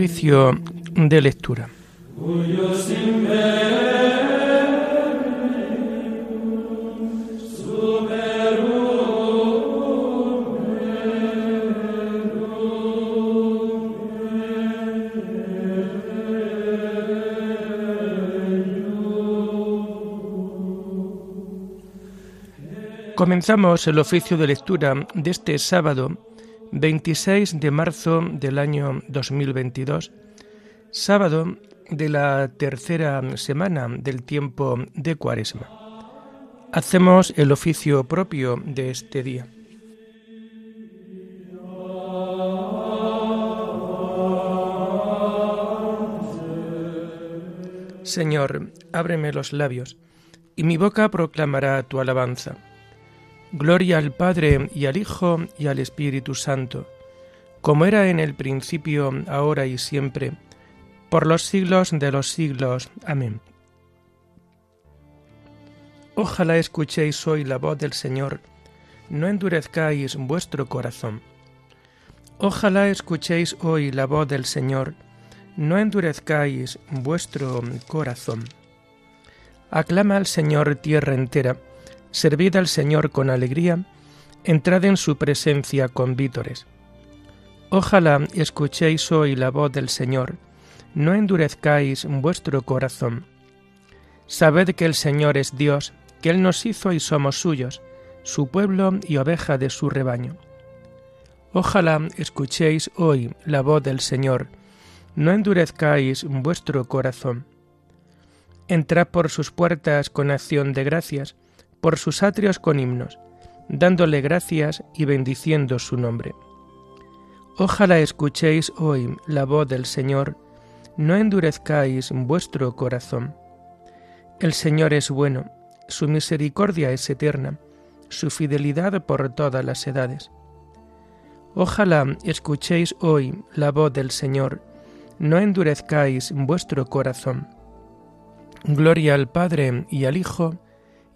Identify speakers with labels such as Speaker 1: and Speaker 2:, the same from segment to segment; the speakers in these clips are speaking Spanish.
Speaker 1: Oficio de lectura. Comenzamos el oficio de lectura de este sábado 26 de marzo del año 2022, sábado de la tercera semana del tiempo de Cuaresma. Hacemos el oficio propio de este día. Señor, ábreme los labios, y mi boca proclamará tu alabanza. Gloria al Padre y al Hijo y al Espíritu Santo, como era en el principio, ahora y siempre, por los siglos de los siglos. Amén. Ojalá escuchéis hoy la voz del Señor, no endurezcáis vuestro corazón. Ojalá escuchéis hoy la voz del Señor, no endurezcáis vuestro corazón. Aclama al Señor tierra entera, Servid al Señor con alegría, entrad en su presencia con vítores. Ojalá escuchéis hoy la voz del Señor, no endurezcáis vuestro corazón. Sabed que el Señor es Dios, que Él nos hizo y somos suyos, su pueblo y oveja de su rebaño. Ojalá escuchéis hoy la voz del Señor, no endurezcáis vuestro corazón. Entrad por sus puertas con acción de gracias, por sus atrios con himnos, dándole gracias y bendiciendo su nombre. Ojalá escuchéis hoy la voz del Señor, no endurezcáis vuestro corazón. El Señor es bueno, su misericordia es eterna, su fidelidad por todas las edades. Ojalá escuchéis hoy la voz del Señor, no endurezcáis vuestro corazón. Gloria al Padre y al Hijo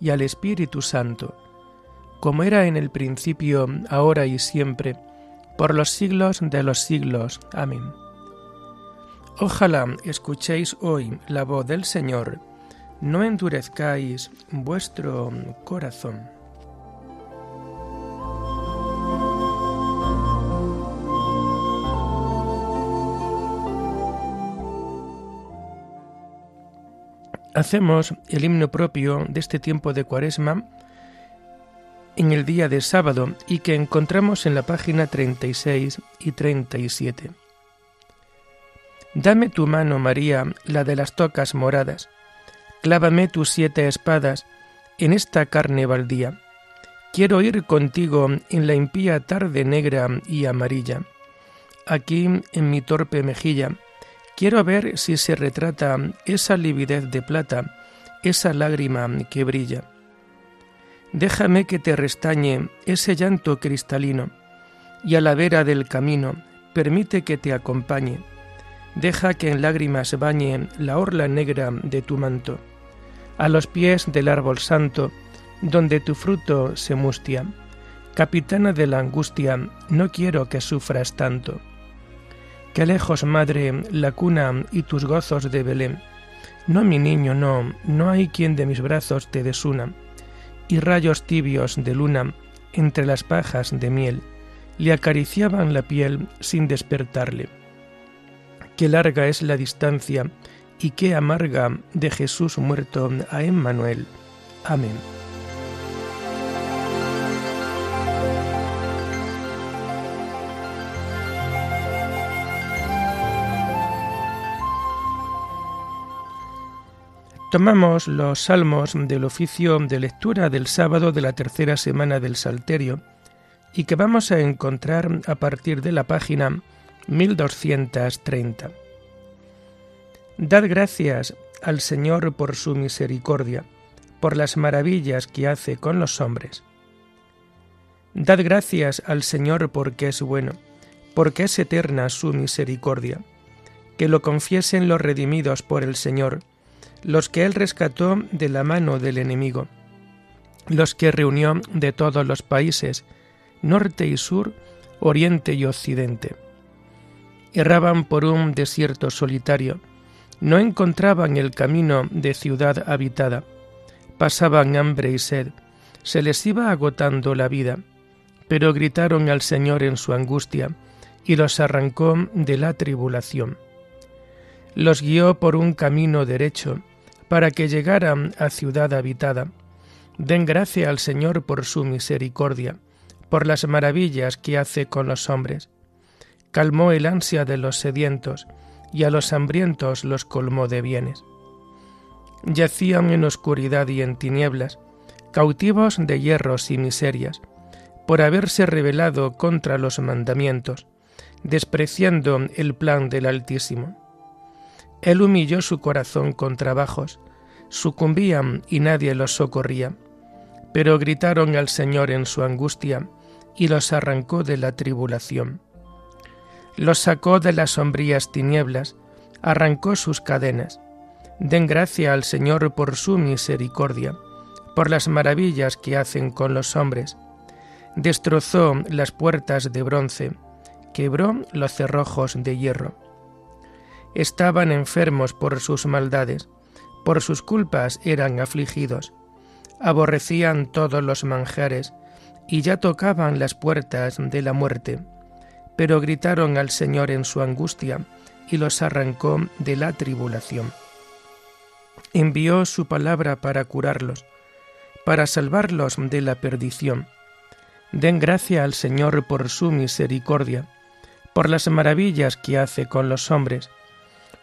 Speaker 1: y al Espíritu Santo, como era en el principio, ahora y siempre, por los siglos de los siglos. Amén. Ojalá escuchéis hoy la voz del Señor, no endurezcáis vuestro corazón. Hacemos el himno propio de este tiempo de Cuaresma en el día de sábado y que encontramos en la página 36 y 37. Dame tu mano, María, la de las tocas moradas, clávame tus siete espadas en esta carne baldía. Quiero ir contigo en la impía tarde negra y amarilla. Aquí en mi torpe mejilla Quiero ver si se retrata esa lividez de plata, esa lágrima que brilla. Déjame que te restañe ese llanto cristalino, y a la vera del camino permite que te acompañe. Deja que en lágrimas bañe la orla negra de tu manto, a los pies del árbol santo, donde tu fruto se mustia. Capitana de la angustia, no quiero que sufras tanto. Qué lejos, madre, la cuna y tus gozos de Belén. No, mi niño, no, no hay quien de mis brazos te desuna. Y rayos tibios de luna entre las pajas de miel le acariciaban la piel sin despertarle. Qué larga es la distancia y qué amarga de Jesús muerto a Emmanuel. Amén. Tomamos los salmos del oficio de lectura del sábado de la tercera semana del Salterio y que vamos a encontrar a partir de la página 1230. Dad gracias al Señor por su misericordia, por las maravillas que hace con los hombres. Dad gracias al Señor porque es bueno, porque es eterna su misericordia. Que lo confiesen los redimidos por el Señor, los que él rescató de la mano del enemigo, los que reunió de todos los países, norte y sur, oriente y occidente. Erraban por un desierto solitario, no encontraban el camino de ciudad habitada, pasaban hambre y sed, se les iba agotando la vida, pero gritaron al Señor en su angustia, y los arrancó de la tribulación. Los guió por un camino derecho, para que llegaran a ciudad habitada. Den gracia al Señor por su misericordia, por las maravillas que hace con los hombres. Calmó el ansia de los sedientos, y a los hambrientos los colmó de bienes. Yacían en oscuridad y en tinieblas, cautivos de hierros y miserias, por haberse rebelado contra los mandamientos, despreciando el plan del Altísimo. Él humilló su corazón con trabajos, sucumbían y nadie los socorría, pero gritaron al Señor en su angustia y los arrancó de la tribulación. Los sacó de las sombrías tinieblas, arrancó sus cadenas. Den gracia al Señor por su misericordia, por las maravillas que hacen con los hombres. Destrozó las puertas de bronce, quebró los cerrojos de hierro. Estaban enfermos por sus maldades, por sus culpas eran afligidos. Aborrecían todos los manjares y ya tocaban las puertas de la muerte pero gritaron al Señor en su angustia y los arrancó de la tribulación. Envió su palabra para curarlos, para salvarlos de la perdición. Den gracia al Señor por su misericordia, por las maravillas que hace con los hombres.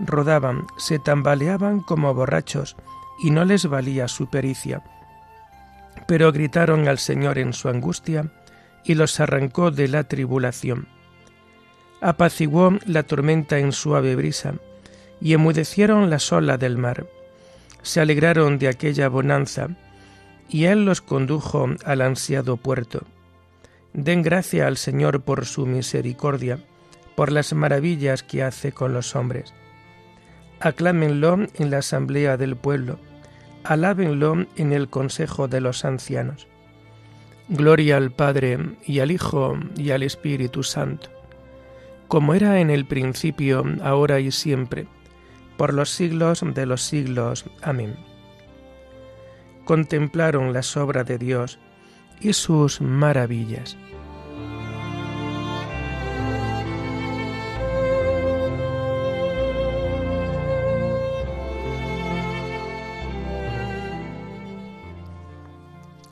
Speaker 1: rodaban, se tambaleaban como borrachos, y no les valía su pericia pero gritaron al Señor en su angustia y los arrancó de la tribulación. Apaciguó la tormenta en suave brisa y emudecieron las olas del mar. Se alegraron de aquella bonanza y Él los condujo al ansiado puerto. Den gracia al Señor por su misericordia, por las maravillas que hace con los hombres. Aclámenlo en la asamblea del pueblo alábenlo en el consejo de los ancianos. Gloria al Padre y al Hijo y al Espíritu Santo, como era en el principio, ahora y siempre, por los siglos de los siglos. Amén. Contemplaron las obras de Dios y sus maravillas.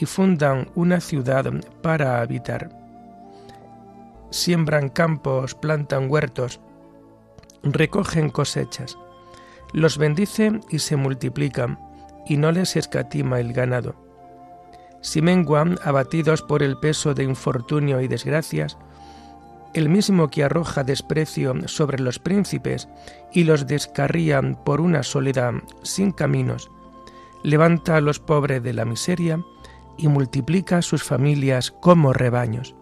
Speaker 1: y fundan una ciudad para habitar. Siembran campos, plantan huertos, recogen cosechas, los bendice y se multiplican, y no les escatima el ganado. Si menguan, abatidos por el peso de infortunio y desgracias, el mismo que arroja desprecio sobre los príncipes y los descarría por una soledad sin caminos, levanta a los pobres de la miseria y multiplica sus familias como rebaños.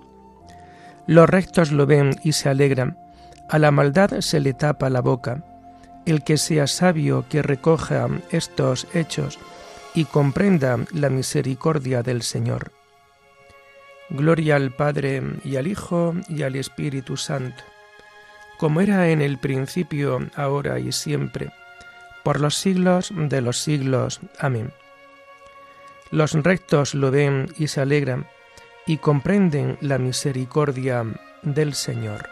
Speaker 1: Los rectos lo ven y se alegran, a la maldad se le tapa la boca. El que sea sabio que recoja estos hechos y comprenda la misericordia del Señor. Gloria al Padre y al Hijo y al Espíritu Santo, como era en el principio, ahora y siempre, por los siglos de los siglos. Amén. Los rectos lo ven y se alegran y comprenden la misericordia del Señor.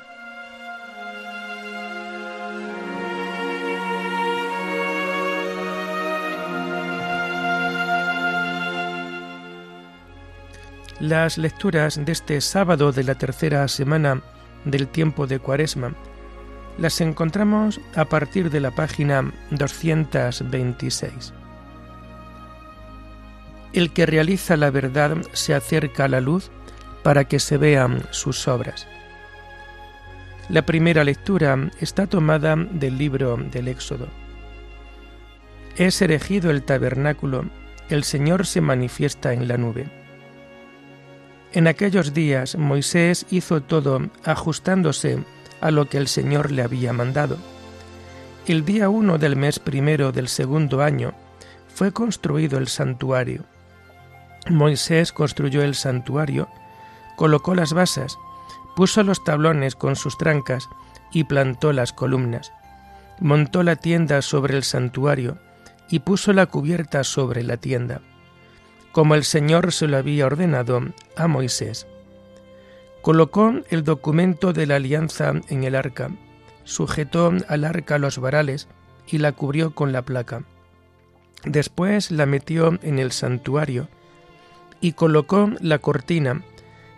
Speaker 1: Las lecturas de este sábado de la tercera semana del tiempo de Cuaresma las encontramos a partir de la página 226. El que realiza la verdad se acerca a la luz para que se vean sus obras. La primera lectura está tomada del libro del Éxodo. Es erigido el tabernáculo, el Señor se manifiesta en la nube. En aquellos días Moisés hizo todo ajustándose a lo que el Señor le había mandado. El día uno del mes primero del segundo año fue construido el santuario. Moisés construyó el santuario, colocó las basas, puso los tablones con sus trancas y plantó las columnas. Montó la tienda sobre el santuario y puso la cubierta sobre la tienda como el Señor se lo había ordenado a Moisés. Colocó el documento de la alianza en el arca, sujetó al arca los varales y la cubrió con la placa. Después la metió en el santuario y colocó la cortina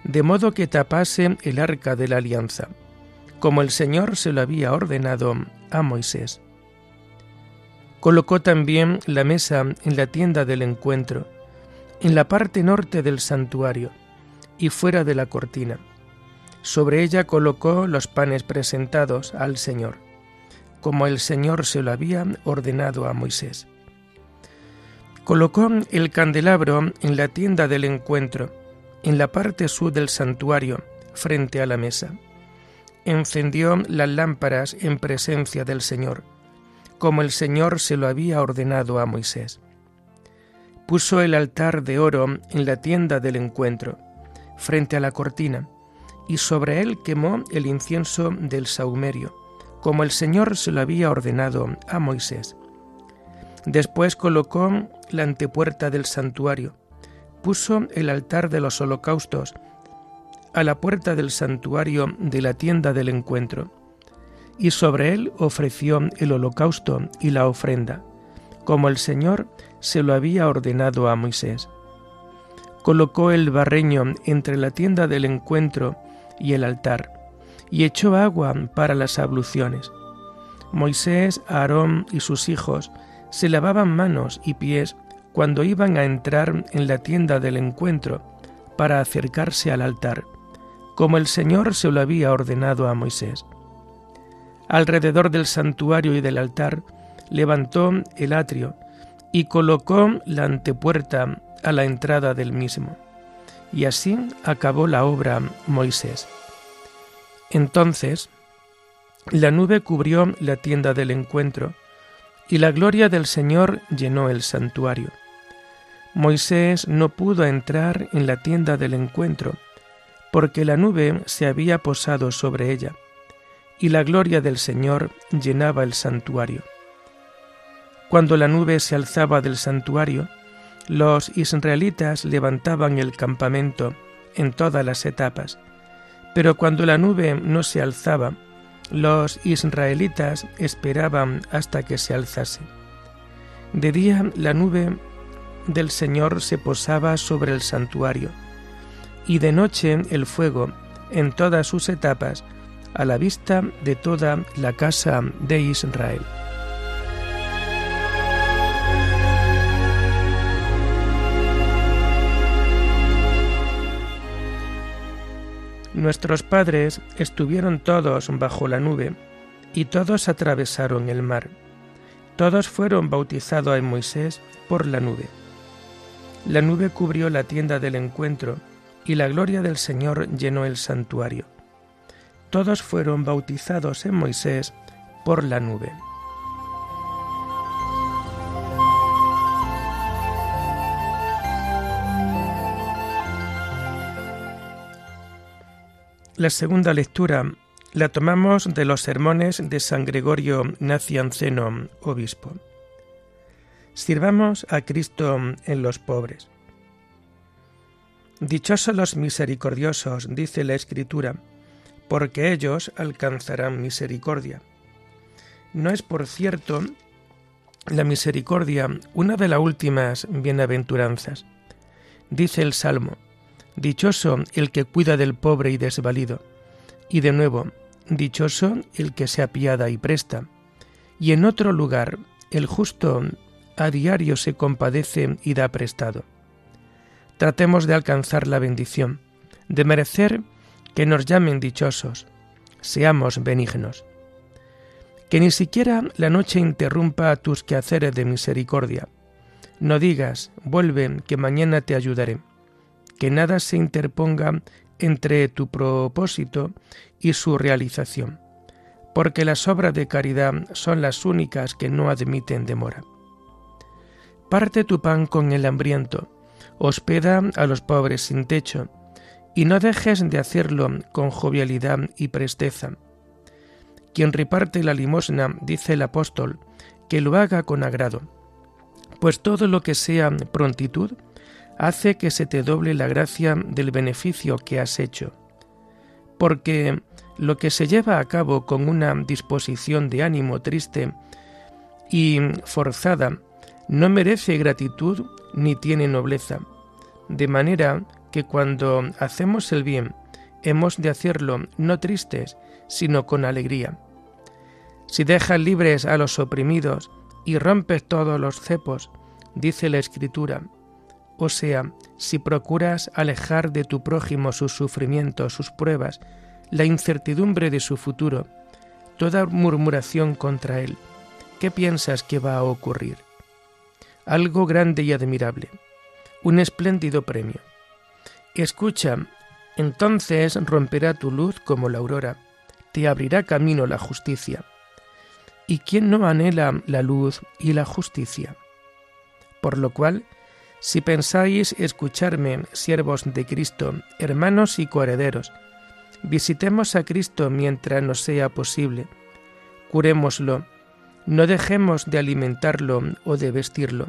Speaker 1: de modo que tapase el arca de la alianza, como el Señor se lo había ordenado a Moisés. Colocó también la mesa en la tienda del encuentro, en la parte norte del santuario y fuera de la cortina. Sobre ella colocó los panes presentados al Señor, como el Señor se lo había ordenado a Moisés. Colocó el candelabro en la tienda del encuentro, en la parte sur del santuario, frente a la mesa. Encendió las lámparas en presencia del Señor, como el Señor se lo había ordenado a Moisés puso el altar de oro en la tienda del encuentro, frente a la cortina, y sobre él quemó el incienso del saumerio, como el Señor se lo había ordenado a Moisés. Después colocó la antepuerta del santuario, puso el altar de los holocaustos a la puerta del santuario de la tienda del encuentro, y sobre él ofreció el holocausto y la ofrenda, como el Señor se lo había ordenado a Moisés. Colocó el barreño entre la tienda del encuentro y el altar, y echó agua para las abluciones. Moisés, Aarón y sus hijos se lavaban manos y pies cuando iban a entrar en la tienda del encuentro para acercarse al altar, como el Señor se lo había ordenado a Moisés. Alrededor del santuario y del altar levantó el atrio, y colocó la antepuerta a la entrada del mismo. Y así acabó la obra Moisés. Entonces la nube cubrió la tienda del encuentro, y la gloria del Señor llenó el santuario. Moisés no pudo entrar en la tienda del encuentro, porque la nube se había posado sobre ella, y la gloria del Señor llenaba el santuario. Cuando la nube se alzaba del santuario, los israelitas levantaban el campamento en todas las etapas, pero cuando la nube no se alzaba, los israelitas esperaban hasta que se alzase. De día la nube del Señor se posaba sobre el santuario, y de noche el fuego en todas sus etapas, a la vista de toda la casa de Israel. Nuestros padres estuvieron todos bajo la nube y todos atravesaron el mar. Todos fueron bautizados en Moisés por la nube. La nube cubrió la tienda del encuentro y la gloria del Señor llenó el santuario. todos fueron bautizados en Moisés por la nube. La segunda lectura la tomamos de los sermones de San Gregorio Nacianceno, obispo. Sirvamos a Cristo en los pobres. Dichosos los misericordiosos, dice la Escritura, porque ellos alcanzarán misericordia. No es, por cierto, la misericordia una de las últimas bienaventuranzas. Dice el Salmo, Dichoso el que cuida del pobre y desvalido. Y de nuevo, dichoso el que se apiada y presta. Y en otro lugar, el justo a diario se compadece y da prestado. Tratemos de alcanzar la bendición, de merecer que nos llamen dichosos, seamos benignos. Que ni siquiera la noche interrumpa tus quehaceres de misericordia. No digas, vuelve, que mañana te ayudaré que nada se interponga entre tu propósito y su realización, porque las obras de caridad son las únicas que no admiten demora. Parte tu pan con el hambriento, hospeda a los pobres sin techo, y no dejes de hacerlo con jovialidad y presteza. Quien reparte la limosna, dice el apóstol, que lo haga con agrado, pues todo lo que sea prontitud, hace que se te doble la gracia del beneficio que has hecho. Porque lo que se lleva a cabo con una disposición de ánimo triste y forzada no merece gratitud ni tiene nobleza, de manera que cuando hacemos el bien hemos de hacerlo no tristes, sino con alegría. Si dejas libres a los oprimidos y rompes todos los cepos, dice la Escritura, o sea, si procuras alejar de tu prójimo sus sufrimientos, sus pruebas, la incertidumbre de su futuro, toda murmuración contra él, ¿qué piensas que va a ocurrir? Algo grande y admirable, un espléndido premio. Escucha, entonces romperá tu luz como la aurora, te abrirá camino la justicia. ¿Y quién no anhela la luz y la justicia? Por lo cual, si pensáis escucharme, siervos de Cristo, hermanos y coherederos, visitemos a Cristo mientras nos sea posible, curémoslo, no dejemos de alimentarlo o de vestirlo,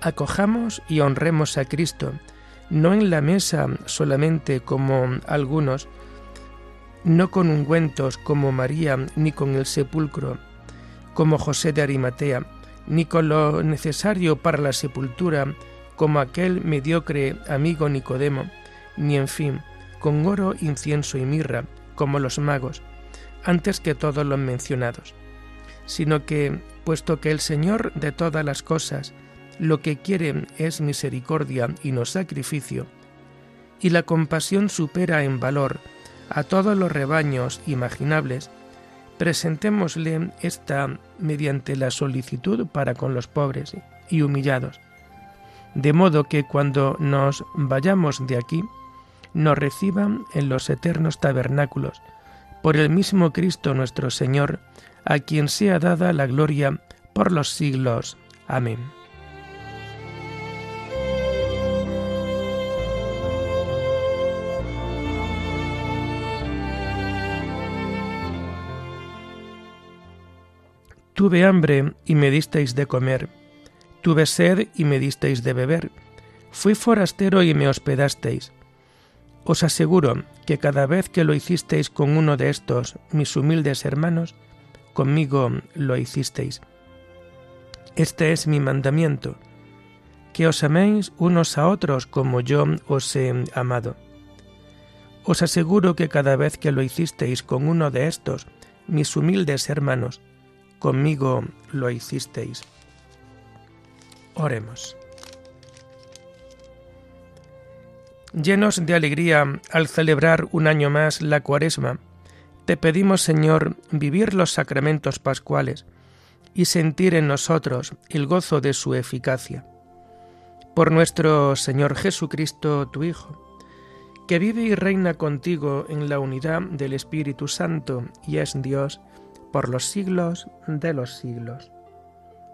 Speaker 1: acojamos y honremos a Cristo, no en la mesa solamente como algunos, no con ungüentos como María, ni con el sepulcro, como José de Arimatea, ni con lo necesario para la sepultura, como aquel mediocre amigo Nicodemo, ni en fin, con oro, incienso y mirra, como los magos, antes que todos los mencionados, sino que, puesto que el Señor de todas las cosas lo que quiere es misericordia y no sacrificio, y la compasión supera en valor a todos los rebaños imaginables, presentémosle esta mediante la solicitud para con los pobres y humillados, de modo que cuando nos vayamos de aquí, nos reciban en los eternos tabernáculos, por el mismo Cristo nuestro Señor, a quien sea dada la gloria por los siglos. Amén. Tuve hambre y me disteis de comer Tuve sed y me disteis de beber. Fui forastero y me hospedasteis. Os aseguro que cada vez que lo hicisteis con uno de estos, mis humildes hermanos, conmigo lo hicisteis. Este es mi mandamiento, que os améis unos a otros como yo os he amado. Os aseguro que cada vez que lo hicisteis con uno de estos, mis humildes hermanos, conmigo lo hicisteis. Oremos. Llenos de alegría al celebrar un año más la cuaresma, te pedimos, Señor, vivir los sacramentos pascuales y sentir en nosotros el gozo de su eficacia. Por nuestro Señor Jesucristo, tu Hijo, que vive y reina contigo en la unidad del Espíritu Santo y es Dios por los siglos de los siglos.